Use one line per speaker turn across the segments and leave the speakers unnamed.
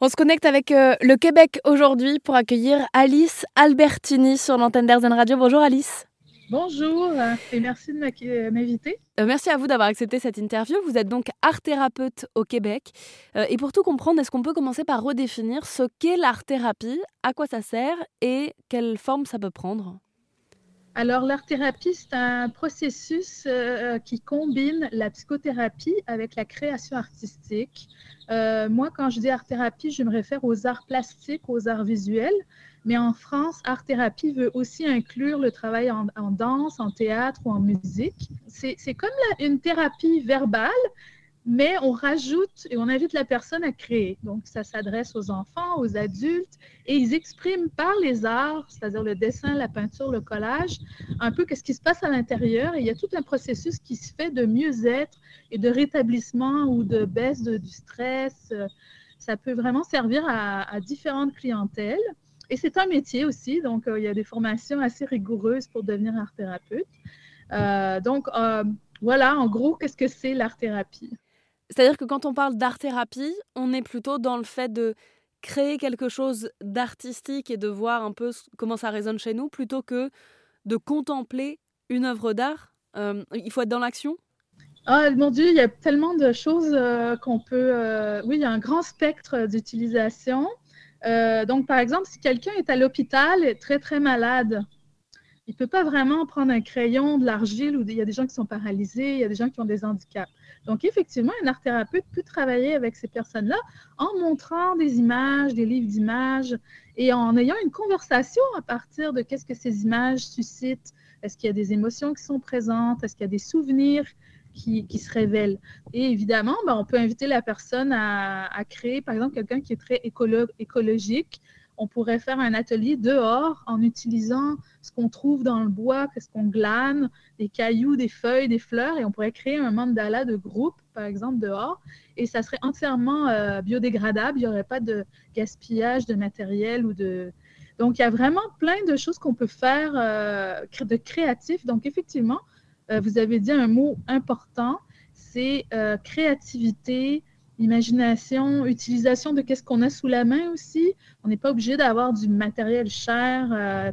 On se connecte avec euh, le Québec aujourd'hui pour accueillir Alice Albertini sur l'antenne d'Airzen Radio. Bonjour Alice.
Bonjour euh, et merci de euh, m'inviter.
merci à vous d'avoir accepté cette interview. Vous êtes donc art thérapeute au Québec. et pour tout comprendre, est-ce qu'on peut commencer par redéfinir ce qu'est l'art thérapie, à quoi ça sert et quelle forme ça peut prendre?
Alors, l'art-thérapie, c'est un processus euh, qui combine la psychothérapie avec la création artistique. Euh, moi, quand je dis art-thérapie, je me réfère aux arts plastiques, aux arts visuels. Mais en France, art-thérapie veut aussi inclure le travail en, danse, en théâtre ou en musique. C'est comme une thérapie verbale, mais on rajoute et on invite la personne à créer. Donc, ça s'adresse aux enfants, aux adultes, et ils expriment par les arts, c'est-à-dire le dessin, la peinture, le collage, un peu ce qui se passe à l'intérieur. Et il y a tout un processus qui se fait de mieux-être et de rétablissement ou de baisse du stress. Ça peut vraiment servir à, différentes clientèles. Et c'est un métier aussi, donc euh, il y a des formations assez rigoureuses pour devenir art-thérapeute. Euh, donc, euh, voilà, en gros, qu'est-ce que c'est l'art-thérapie?
C'est-à-dire que quand on parle d'art-thérapie, on est plutôt dans le fait de créer quelque chose d'artistique et de voir un peu comment ça résonne chez nous, plutôt que de contempler une œuvre d'art. Euh, il faut être dans l'action
ah, mon Dieu, il y a tellement de choses euh, qu'on peut... Euh, oui, il y a un grand spectre d'utilisation. donc, par exemple, si quelqu'un est à l'hôpital et très, très malade, il ne peut pas vraiment prendre un crayon, de l'argile, ou il y a des gens qui sont paralysés, il y a des gens qui ont des handicaps. Donc, effectivement, un art thérapeute peut travailler avec ces personnes-là en montrant des images, des livres d'images et en ayant une conversation à partir de qu'est-ce que ces images suscitent. Est-ce qu'il y a des émotions qui sont présentes? Est-ce qu'il y a des souvenirs qui, se révèlent? Et évidemment, ben, on peut inviter la personne à, à créer, par exemple, quelqu'un qui est très écologique, on pourrait faire un atelier dehors en utilisant ce qu'on trouve dans le bois, ce qu'on glane, des cailloux, des feuilles, des fleurs, et on pourrait créer un mandala de groupe, par exemple, dehors, et ça serait entièrement euh, biodégradable. Il n'y aurait pas de gaspillage de matériel ou de... Donc, il y a vraiment plein de choses qu'on peut faire euh, de créatif. Donc, effectivement, euh, vous avez dit un mot important, c'est créativité, imagination, utilisation de qu'est-ce qu'on a sous la main aussi. On n'est pas obligé d'avoir du matériel cher. Euh,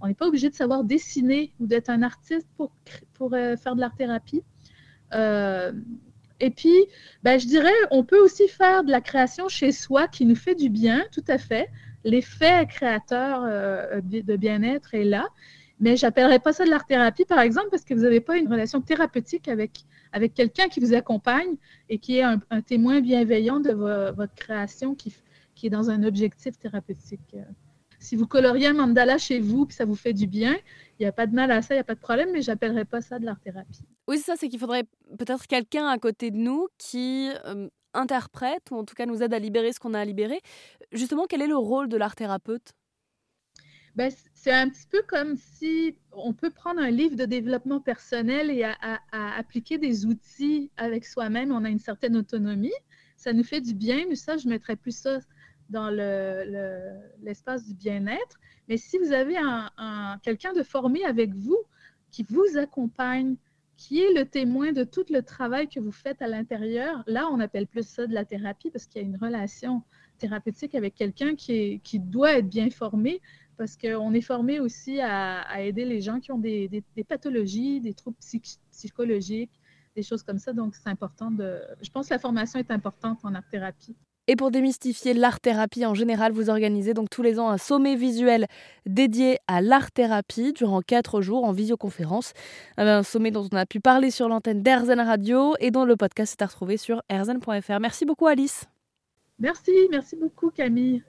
on n'est pas obligé de savoir dessiner ou d'être un artiste pour, pour euh, faire de l'art-thérapie. Euh, et puis, ben, je dirais, on peut aussi faire de la création chez soi qui nous fait du bien, tout à fait. L'effet créateur de bien-être est là. Mais je n'appellerais pas ça de l'art-thérapie, par exemple, parce que vous n'avez pas une relation thérapeutique avec, avec quelqu'un qui vous accompagne et qui est un, témoin bienveillant de votre création qui, qui est dans un objectif thérapeutique. Si vous coloriez un mandala chez vous puis ça vous fait du bien, il n'y a pas de mal à ça, il n'y a pas de problème, mais j'appellerais pas ça de l'art-thérapie.
Oui, c'est ça, c'est qu'il faudrait peut-être quelqu'un à côté de nous qui euh, interprète ou en tout cas nous aide à libérer ce qu'on a à libérer. Justement, quel est le rôle de l'art-thérapeute?
Ben, c'est un petit peu comme si on peut prendre un livre de développement personnel et appliquer des outils avec soi-même. On a une certaine autonomie. Ça nous fait du bien, mais ça, je mettrais plus ça dans l'espace du bien-être. Mais si vous avez un, quelqu'un de formé avec vous, qui vous accompagne, qui est le témoin de tout le travail que vous faites à l'intérieur, là, on appelle plus ça de la thérapie parce qu'il y a une relation thérapeutique avec quelqu'un qui, qui doit être bien formé parce qu'on est formé aussi à, aider les gens qui ont des, pathologies, des troubles psychologiques, des choses comme ça. Donc, c'est important de. Je pense que la formation est importante en art-thérapie.
Et pour démystifier l'art-thérapie en général, vous organisez donc tous les ans un sommet visuel dédié à l'art-thérapie durant quatre jours en visioconférence. Un sommet dont on a pu parler sur l'antenne d'Airzen Radio et dont le podcast est à retrouver sur airzen.fr. Merci beaucoup Alice.
Merci, merci beaucoup Camille.